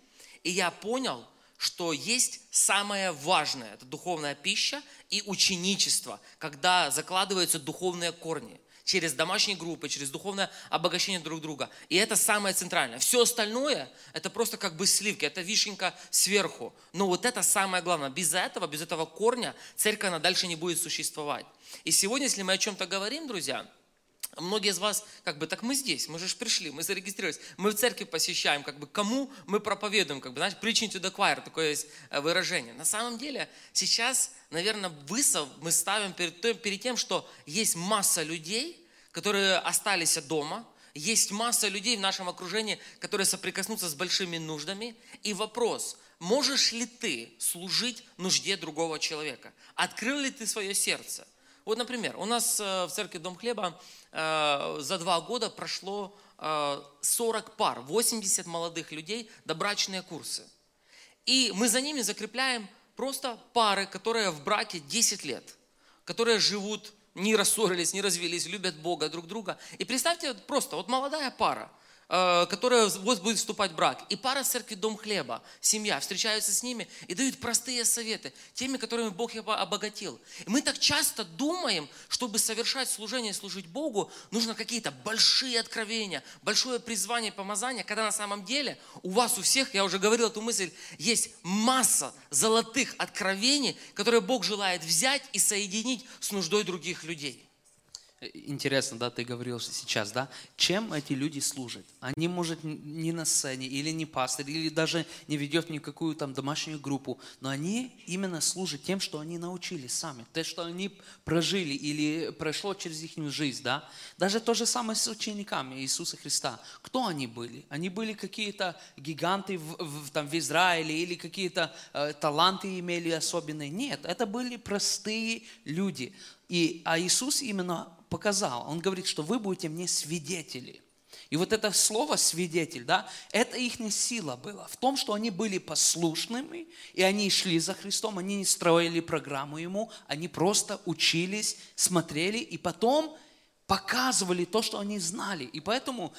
и я понял, что есть самое важное, это духовная пища и ученичество, когда закладываются духовные корни через домашние группы, через духовное обогащение друг друга. И это самое центральное. Все остальное, это просто как бы сливки, это вишенка сверху. Но вот это самое главное. Без этого, без этого корня церковь, она дальше не будет существовать. И сегодня, если мы о чем-то говорим, друзья, Многие из вас, как бы, так мы здесь, мы же пришли, мы зарегистрировались, мы в церкви посещаем, как бы, кому мы проповедуем, как бы, знаешь, preaching to the choir, такое есть э, выражение. На самом деле, сейчас, наверное, высов мы ставим перед, перед тем, что есть масса людей, которые остались дома, Есть масса людей в нашем окружении, которые соприкоснутся с большими нуждами. И вопрос, можешь ли ты служить нужде другого человека? Открыл ли ты свое сердце? Вот, например, у нас э, в церкви Дом Хлеба э, за два года прошло э, 40 пар, 80 молодых людей, добрачные курсы. И мы за ними закрепляем просто пары, которые в браке 10 лет, которые живут, не рассорились, не развелись, любят Бога друг друга. И представьте, просто вот молодая пара – Э, которая вот будет вступать в брак. И пара в церкви Дом Хлеба, семья, встречаются с ними и дают простые советы, теми, которыми Бог обогатил. И мы так часто думаем, чтобы совершать служение и служить Богу, нужно какие-то большие откровения, большое призвание, помазание, когда на самом деле у вас у всех, я уже говорил эту мысль, есть масса золотых откровений, которые Бог желает взять и соединить с нуждой других людей. Интересно, да, ты говорил сейчас, да, чем эти люди служат? Они, может, не на сцене, или не пастор, или даже не ведет никакую там домашнюю группу, но они именно служат тем, что они научились сами, то, что они прожили или прошло через их жизнь, да. Даже то же самое с учениками Иисуса Христа. Кто они были? Они были какие-то гиганты в, в, там, в Израиле или какие-то э, таланты имели особенные? Нет, это были простые люди. И, а Иисус именно показал. Он говорит, что вы будете мне свидетели. И вот это слово «свидетель», да, это их сила была в том, что они были послушными, и они шли за Христом, они не строили программу Ему, они просто учились, смотрели, и потом показывали то, что они знали. И поэтому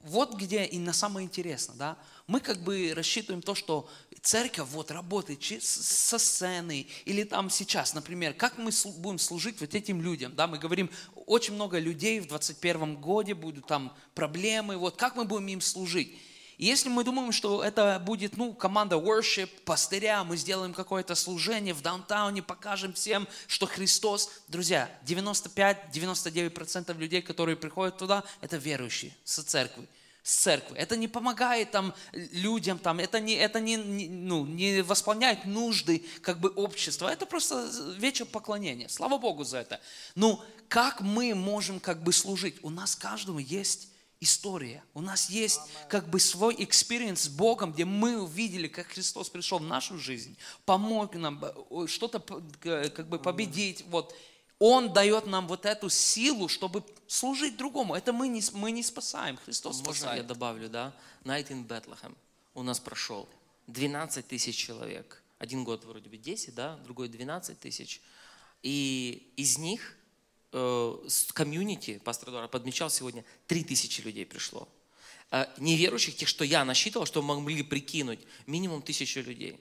вот где и на самое интересное, да, мы как бы рассчитываем то, что церковь вот работает со сцены, или там сейчас, например, как мы будем служить вот этим людям, да, мы говорим, очень много людей в 21 годе будут там проблемы, вот как мы будем им служить. И если мы думаем, что это будет, ну, команда worship, пастыря, мы сделаем какое-то служение в даунтауне, покажем всем, что Христос, друзья, 95-99% людей, которые приходят туда, это верующие со церкви с церкви. Это не помогает там людям, там, это, не, это не, не, ну, не восполняет нужды как бы общества. Это просто вечер поклонения. Слава Богу за это. Но как мы можем как бы служить? У нас каждому есть история. У нас есть как бы свой experience с Богом, где мы увидели, как Христос пришел в нашу жизнь, помог нам э, что-то как бы победить. Вот. Он дает нам вот эту силу, чтобы служить другому. Это мы не, мы не спасаем, Христос Можно спасает. я добавлю, да? Night in Bethlehem у нас прошел 12 тысяч человек. Один год вроде бы 10, да? Другой 12 тысяч. И из них э, с комьюнити, пастор Эдуард подмечал сегодня, 3 тысячи людей пришло. Э, неверующих, тех, что я насчитывал, что могли прикинуть, минимум тысячу людей.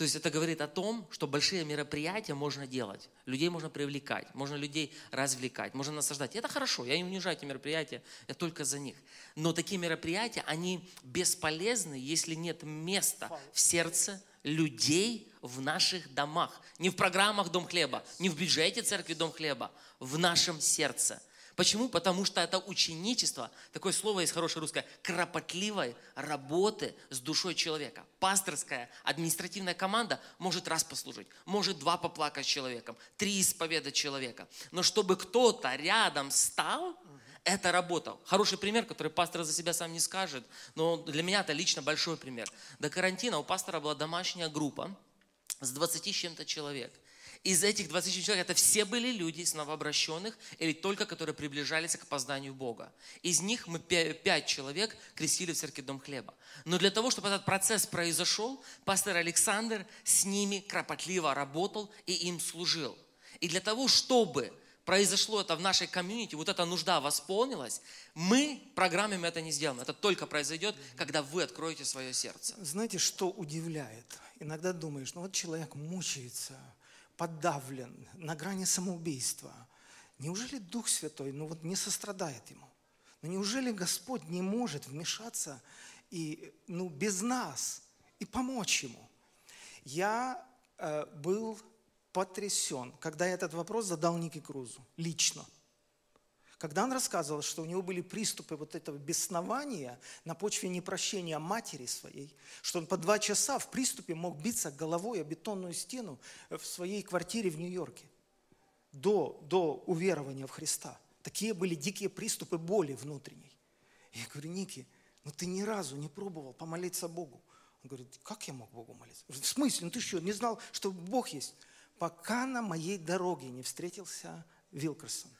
То есть это говорит о том, что большие мероприятия можно делать, людей можно привлекать, можно людей развлекать, можно наслаждать. И это хорошо, я не унижаю эти мероприятия, я только за них. Но такие мероприятия, они бесполезны, если нет места в сердце людей в наших домах. Не в программах Дом хлеба, не в бюджете церкви Дом хлеба, в нашем сердце – Почему? Потому что это ученичество, такое слово есть хорошее русское, кропотливой работы с душой человека. Пасторская, административная команда может раз послужить, может два поплакать с человеком, три исповедать человека. Но чтобы кто-то рядом стал, это работа. Хороший пример, который пастор за себя сам не скажет, но для меня это лично большой пример. До карантина у пастора была домашняя группа с 20 с чем-то человек – из этих 20 человек это все были люди из новообращенных или только которые приближались к опозданию Бога. Из них мы пять человек крестили в церкви Дом Хлеба. Но для того, чтобы этот процесс произошел, пастор Александр с ними кропотливо работал и им служил. И для того, чтобы произошло это в нашей комьюнити, вот эта нужда восполнилась, мы программами это не сделаем. Это только произойдет, когда вы откроете свое сердце. Знаете, что удивляет? Иногда думаешь, ну вот человек мучается, подавлен, на грани самоубийства. Неужели Дух Святой ну вот не сострадает ему? Но ну неужели Господь не может вмешаться и, ну, без нас и помочь ему? Я э, был потрясен, когда я этот вопрос задал Нике Крузу лично – когда он рассказывал, что у него были приступы вот этого беснования на почве непрощения матери своей, что он по два часа в приступе мог биться головой о бетонную стену в своей квартире в Нью-Йорке до, до уверования в Христа. Такие были дикие приступы боли внутренней. Я говорю, Ники, ну ты ни разу не пробовал помолиться Богу. Он говорит, как я мог Богу молиться? В смысле? Ну ты что, не знал, что Бог есть? Пока на моей дороге не встретился Вилкерсон,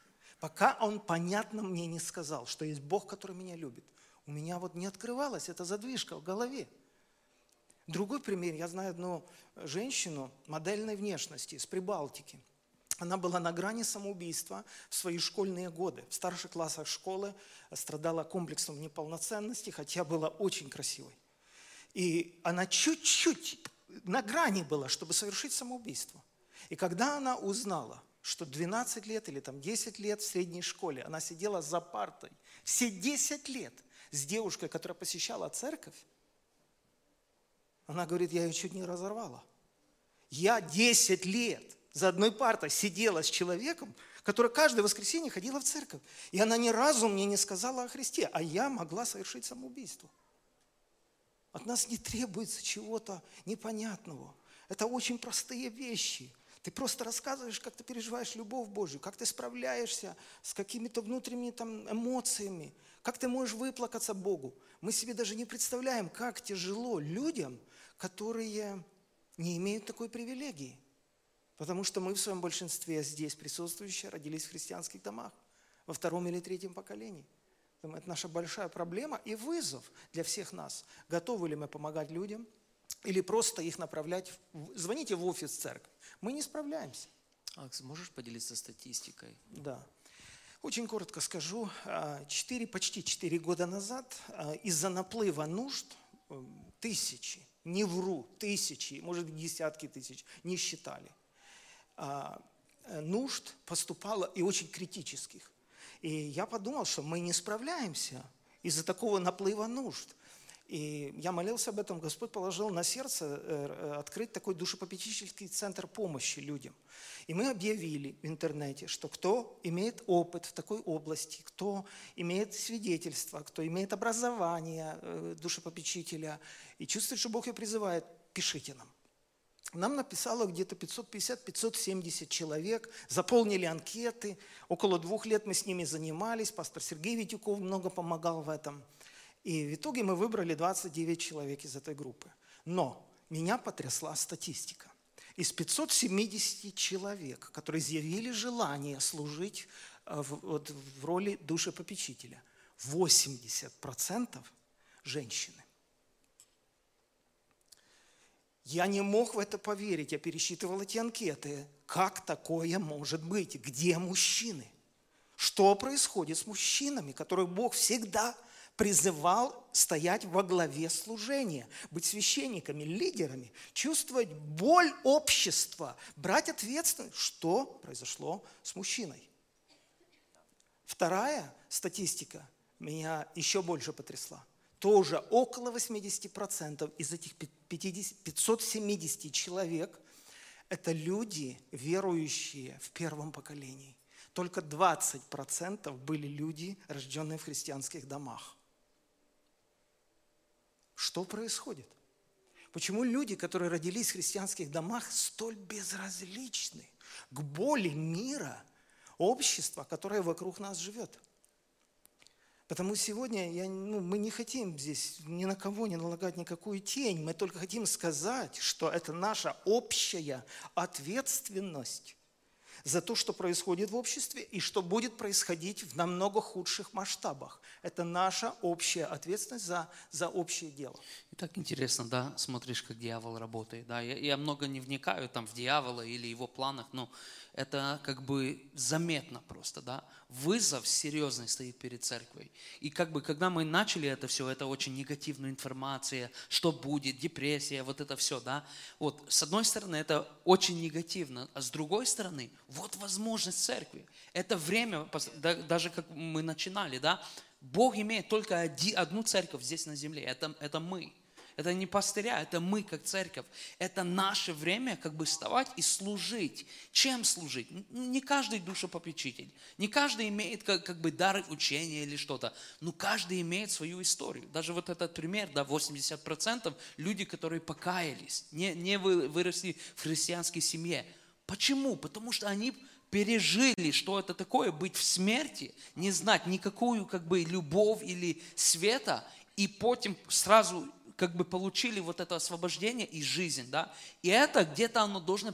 пока он понятно мне не сказал, что есть Бог, который меня любит, у меня вот не открывалась эта задвижка в голове. Другой пример. Я знаю одну женщину модельной внешности из Прибалтики. Она была на грани самоубийства в свои школьные годы. В старших классах школы страдала комплексом неполноценности, хотя была очень красивой. И она чуть-чуть на грани была, чтобы совершить самоубийство. И когда она узнала, что 12 лет или там 10 лет в средней школе она сидела за партой, все 10 лет с девушкой, которая посещала церковь, она говорит, я ее чуть не разорвала. Я 10 лет за одной партой сидела с человеком, который каждое воскресенье ходила в церковь. И она ни разу мне не сказала о Христе, а я могла совершить самоубийство. От нас не требуется чего-то непонятного. Это очень простые вещи. Ты просто рассказываешь, как ты переживаешь любовь Божью, как ты справляешься с какими-то внутренними там, эмоциями, как ты можешь выплакаться Богу. Мы себе даже не представляем, как тяжело людям, которые не имеют такой привилегии. Потому что мы в своем большинстве здесь присутствующие родились в христианских домах во втором или третьем поколении. Это наша большая проблема и вызов для всех нас. Готовы ли мы помогать людям или просто их направлять? В... Звоните в офис церкви. Мы не справляемся. Алекс, можешь поделиться статистикой? Да. Очень коротко скажу. 4, а, почти 4 года назад а, из-за наплыва нужд э, тысячи, не вру, тысячи, может быть десятки тысяч, не считали, а, э, нужд поступало и очень критических. И я подумал, что мы не справляемся из-за такого наплыва нужд. И я молился об этом, Господь положил на сердце э, э, открыть такой душепопечительский центр помощи людям. И мы объявили в интернете, что кто имеет опыт в такой области, кто имеет свидетельство, кто имеет образование э, душепопечителя и чувствует, что Бог ее призывает, пишите нам. Нам написало где-то 550-570 человек, заполнили анкеты. Около двух лет мы с ними занимались. Пастор Сергей Витюков много помогал в этом. И в итоге мы выбрали 29 человек из этой группы. Но меня потрясла статистика. Из 570 человек, которые изъявили желание служить э, в, вот, в роли душепопечителя, 80% женщины. Я не мог в это поверить. Я пересчитывал эти анкеты. Как такое может быть? Где мужчины? Что происходит с мужчинами, которых Бог всегда призывал стоять во главе служения, быть священниками, лидерами, чувствовать боль общества, брать ответственность, что произошло с мужчиной. Вторая статистика меня еще больше потрясла тоже около 80% из этих 50, 570 человек – это люди, верующие в первом поколении. Только 20% были люди, рожденные в христианских домах. Что происходит? Почему люди, которые родились в христианских домах, столь безразличны к боли мира, общества, которое вокруг нас живет – Потому сегодня я, ну, мы не хотим здесь ни на кого не налагать никакую тень. Мы только хотим сказать, что это наша общая ответственность за то, что происходит в обществе и что будет происходить в намного худших масштабах. Это наша общая ответственность за, за общее дело. И так интересно, да, смотришь, как дьявол работает. Да? Я, я много не вникаю там в дьявола или его планах, но это как бы заметно просто, да. Вызов серьезный стоит перед церковью. И как бы, когда мы начали это все, это очень негативная информация, что будет, депрессия, вот это все, да. Вот, с одной стороны, это очень негативно, а с другой стороны, вот возможность церкви. Это время, даже как мы начинали, да, Бог имеет только одну церковь здесь на земле, это, это мы. Это не пастыря, это мы как церковь. Это наше время как бы вставать и служить. Чем служить? Не каждый душепопечитель, не каждый имеет как, как бы дар учения или что-то, но каждый имеет свою историю. Даже вот этот пример, да, 80% люди, которые покаялись, не, не выросли в христианской семье. Почему? Потому что они пережили, что это такое быть в смерти, не знать никакую как бы любовь или света, и потом сразу как бы получили вот это освобождение и жизнь, да. И это где-то оно должно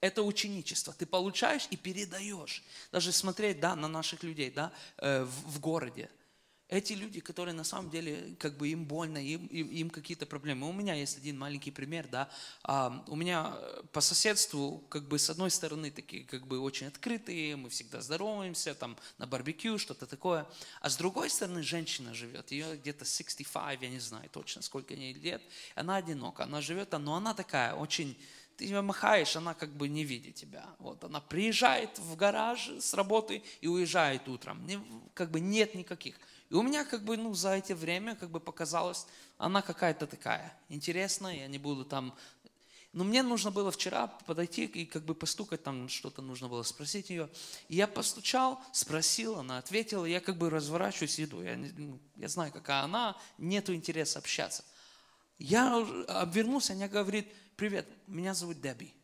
это ученичество. Ты получаешь и передаешь. Даже смотреть да, на наших людей да, э, в, в городе. Эти люди, которые на самом деле, как бы им больно, им, им, им какие-то проблемы. У меня есть один маленький пример, да. А, у меня по соседству, как бы с одной стороны, такие как бы очень открытые, мы всегда здороваемся, там на барбекю, что-то такое. А с другой стороны, женщина живет, ее где-то 65, я не знаю точно, сколько ей лет. Она одинока, она живет но она такая очень ты ее махаешь, она как бы не видит тебя. Вот она приезжает в гараж с работы и уезжает утром. Как бы нет никаких. И у меня как бы, ну, за это время как бы показалось, она какая-то такая интересная, я не буду там... Но мне нужно было вчера подойти и как бы постукать, там что-то нужно было спросить ее. И я постучал, спросил, она ответила, я как бы разворачиваюсь иду. Я, ну, я знаю, какая она, нету интереса общаться. Я обвернулся, она говорит, привет, меня зовут Деби.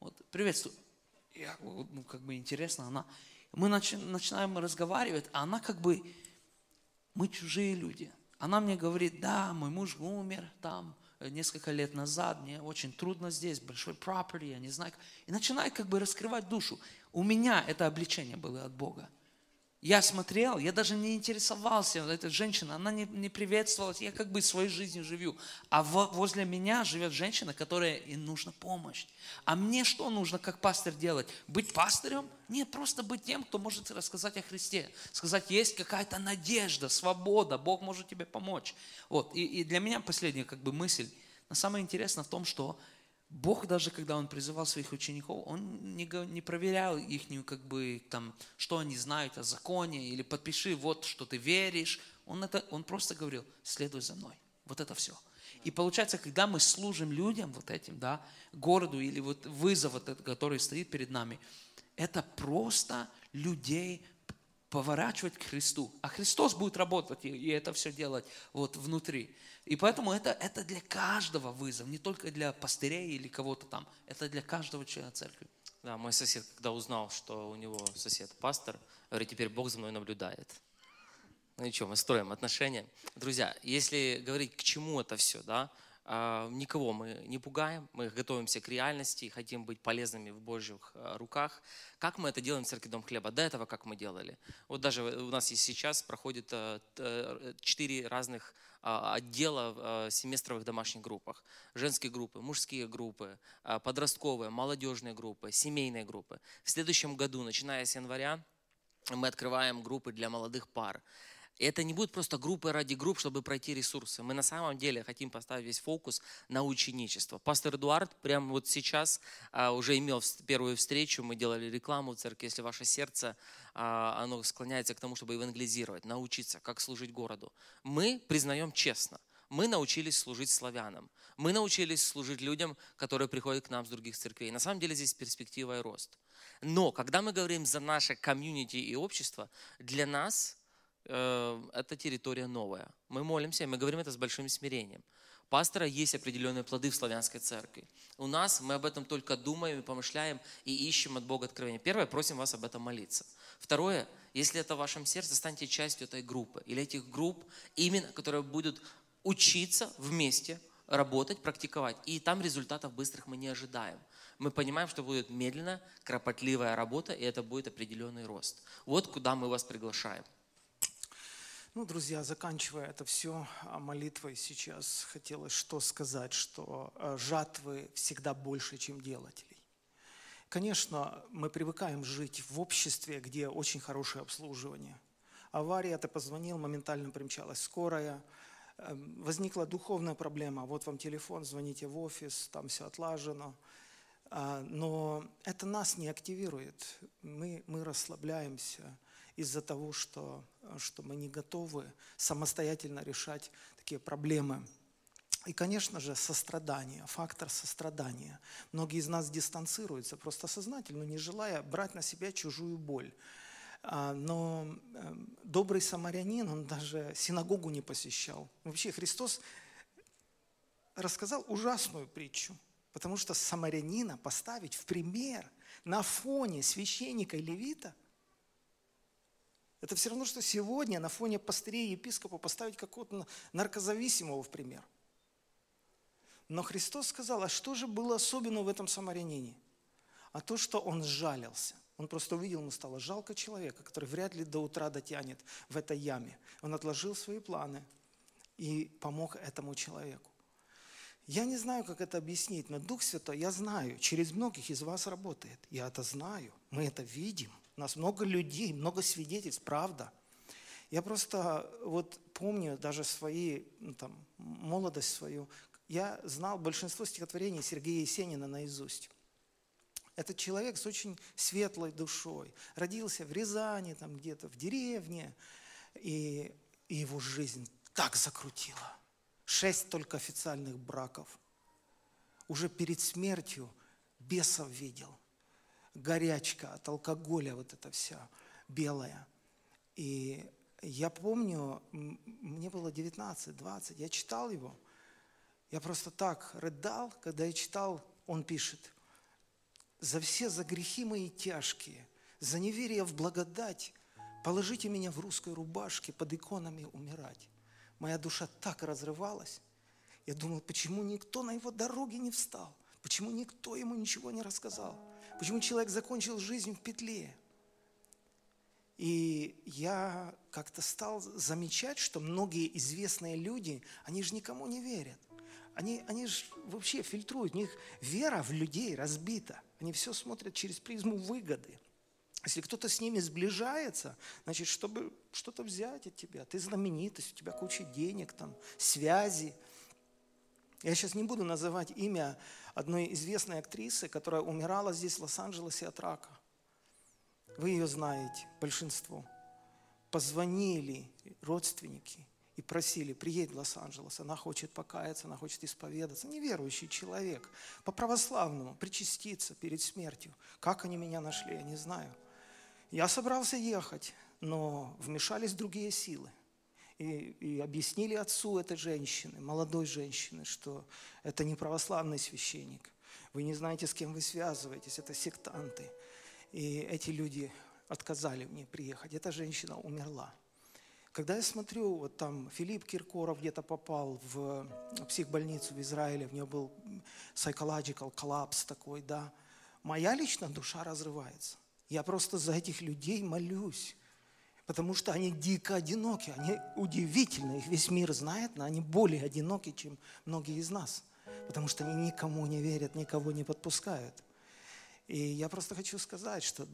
Вот, приветствую. Я, ну, как бы интересно, она... Мы начи, начинаем разговаривать, а она как бы... Мы чужие люди. Она мне говорит, да, мой муж умер там э, несколько лет назад, мне очень трудно здесь, большой property, я не знаю. И начинает как бы раскрывать душу. У меня это обличение было от Бога. Я смотрел, я даже не интересовался, эта женщина, она не, не приветствовалась, я как бы своей жизнью живу. А в, возле меня живет женщина, которая и нужна помощь. А мне что нужно как пастор делать? Быть пастырем? Нет, просто быть тем, кто может рассказать о Христе. Сказать, есть какая-то надежда, свобода, Бог может тебе помочь. Вот. И, и для меня последняя как бы мысль. Но самое интересное в том, что Бог даже, когда Он призывал своих учеников, Он не, не проверял их, как бы, там, что они знают о законе, или подпиши, вот, что ты веришь. Он, это, он просто говорил, следуй за мной. Вот это все. И получается, когда мы служим людям вот этим, да, городу или вот вызов, вот этот, который стоит перед нами, это просто людей поворачивать к Христу. А Христос будет работать и, и это все делать вот внутри. И поэтому это, это для каждого вызов, не только для пастырей или кого-то там. Это для каждого члена церкви. Да, мой сосед, когда узнал, что у него сосед пастор, говорит, теперь Бог за мной наблюдает. Ну и что, мы строим отношения. Друзья, если говорить, к чему это все, да, никого мы не пугаем, мы готовимся к реальности, хотим быть полезными в Божьих а, руках. Как мы это делаем в Церкви Дом Хлеба? До этого как мы делали? Вот даже у нас есть сейчас проходит а, четыре разных отдела в семестровых домашних группах. Женские группы, мужские группы, подростковые, молодежные группы, семейные группы. В следующем году, начиная с января, мы открываем группы для молодых пар. И это не будет просто группы ради групп, чтобы пройти ресурсы. Мы на самом деле хотим поставить весь фокус на ученичество. Пастор Эдуард прямо вот сейчас а, уже имел первую встречу, мы делали рекламу в церкви. Если ваше сердце, а, оно склоняется к тому, чтобы евангелизировать, научиться, как служить городу. Мы признаем честно, мы научились служить славянам. Мы научились служить людям, которые приходят к нам с других церквей. На самом деле здесь перспектива и рост. Но когда мы говорим за наше комьюнити и общество, для нас – Э, это территория новая. Мы молимся, мы говорим это с большим смирением. Пастора есть определенные плоды в славянской церкви. У нас мы об этом только думаем и помышляем и ищем от Бога откровения. Первое, просим вас об этом молиться. Второе, если это в вашем сердце, станьте частью этой группы или этих групп, именно которые будут учиться вместе, работать, практиковать. И там результатов быстрых мы не ожидаем. Мы понимаем, что будет медленная, кропотливая работа, и это будет определенный рост. Вот куда мы вас приглашаем. Ну, друзья, заканчивая это все а, молитвой сейчас, хотелось что сказать, что а, жатвы всегда больше, чем делателей. Конечно, мы привыкаем жить в обществе, где очень хорошее обслуживание. Авария, ты позвонил, моментально примчалась скорая, эм, возникла духовная проблема, вот вам телефон, звоните в офис, там все отлажено. А, но это нас не активирует, мы, мы расслабляемся, из-за того, что, что мы не готовы самостоятельно решать такие проблемы. И, конечно же, сострадание, фактор сострадания. Многие из нас дистанцируются просто сознательно, не желая брать на себя чужую боль. А, но эм, добрый самарянин, он даже синагогу не посещал. Вообще Христос рассказал ужасную притчу, потому что самарянина поставить в пример на фоне священника и левита, это все равно, что сегодня на фоне пастырей епископа поставить какого-то наркозависимого в пример. Но Христос сказал, а что же было особенного в этом самарянине? А то, что он сжалился. Он просто увидел, ему стало жалко человека, который вряд ли до утра дотянет в этой яме. Он отложил свои планы и помог этому человеку. Я не знаю, как это объяснить, но Дух Святой, я знаю, через многих из вас работает. Я это знаю, мы это видим. У нас много людей, много свидетельств, правда. Я просто вот помню даже свои, ну, там, молодость свою. Я знал большинство стихотворений Сергея Есенина наизусть. Этот человек с очень светлой душой. Родился в Рязани, там где-то в деревне. И, и его жизнь так закрутила. Шесть только официальных браков. Уже перед смертью бесов видел. Горячка от алкоголя вот эта вся белая. И я помню, мне было 19-20, я читал его. Я просто так рыдал, когда я читал, он пишет, за все за грехи мои тяжкие, за неверие в благодать, положите меня в русской рубашке под иконами умирать. Моя душа так разрывалась. Я думал, почему никто на его дороге не встал? Почему никто ему ничего не рассказал? Почему человек закончил жизнь в петле? И я как-то стал замечать, что многие известные люди, они же никому не верят. Они, они же вообще фильтруют. У них вера в людей разбита. Они все смотрят через призму выгоды. Если кто-то с ними сближается, значит, чтобы что-то взять от тебя, ты знаменитость, у тебя куча денег, там, связи. Я сейчас не буду называть имя одной известной актрисы, которая умирала здесь, в Лос-Анджелесе, от рака. Вы ее знаете, большинство. Позвонили родственники и просили, приедь в Лос-Анджелес, она хочет покаяться, она хочет исповедаться. Неверующий человек, по-православному, причаститься перед смертью. Как они меня нашли, я не знаю. Я собрался ехать, но вмешались другие силы. И, и объяснили отцу этой женщины, молодой женщины, что это не православный священник. Вы не знаете, с кем вы связываетесь, это сектанты. И эти люди отказали мне приехать. Эта женщина умерла. Когда я смотрю, вот там Филипп Киркоров где-то попал в психбольницу в Израиле, в нее был psychological collapse такой, да, моя лично душа разрывается. Я просто за этих людей молюсь. Потому что они дико одиноки, они удивительны, их весь мир знает, но они более одиноки, чем многие из нас. Потому что они никому не верят, никого не подпускают. И я просто хочу сказать, что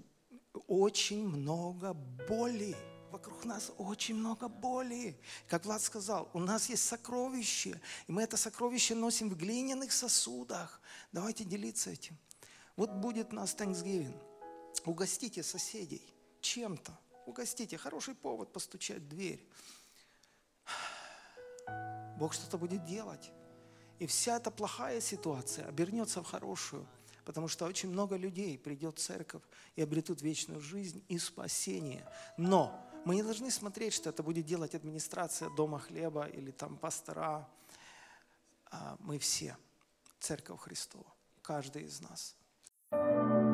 очень много боли. Вокруг нас очень много боли. Как Влад сказал, у нас есть сокровище, и мы это сокровище носим в глиняных сосудах. Давайте делиться этим. Вот будет у нас Thanksgiving – Угостите соседей чем-то. Угостите. Хороший повод постучать в дверь. Бог что-то будет делать. И вся эта плохая ситуация обернется в хорошую. Потому что очень много людей придет в церковь и обретут вечную жизнь и спасение. Но мы не должны смотреть, что это будет делать администрация Дома хлеба или там пастора. А мы все церковь Христова, каждый из нас. thank you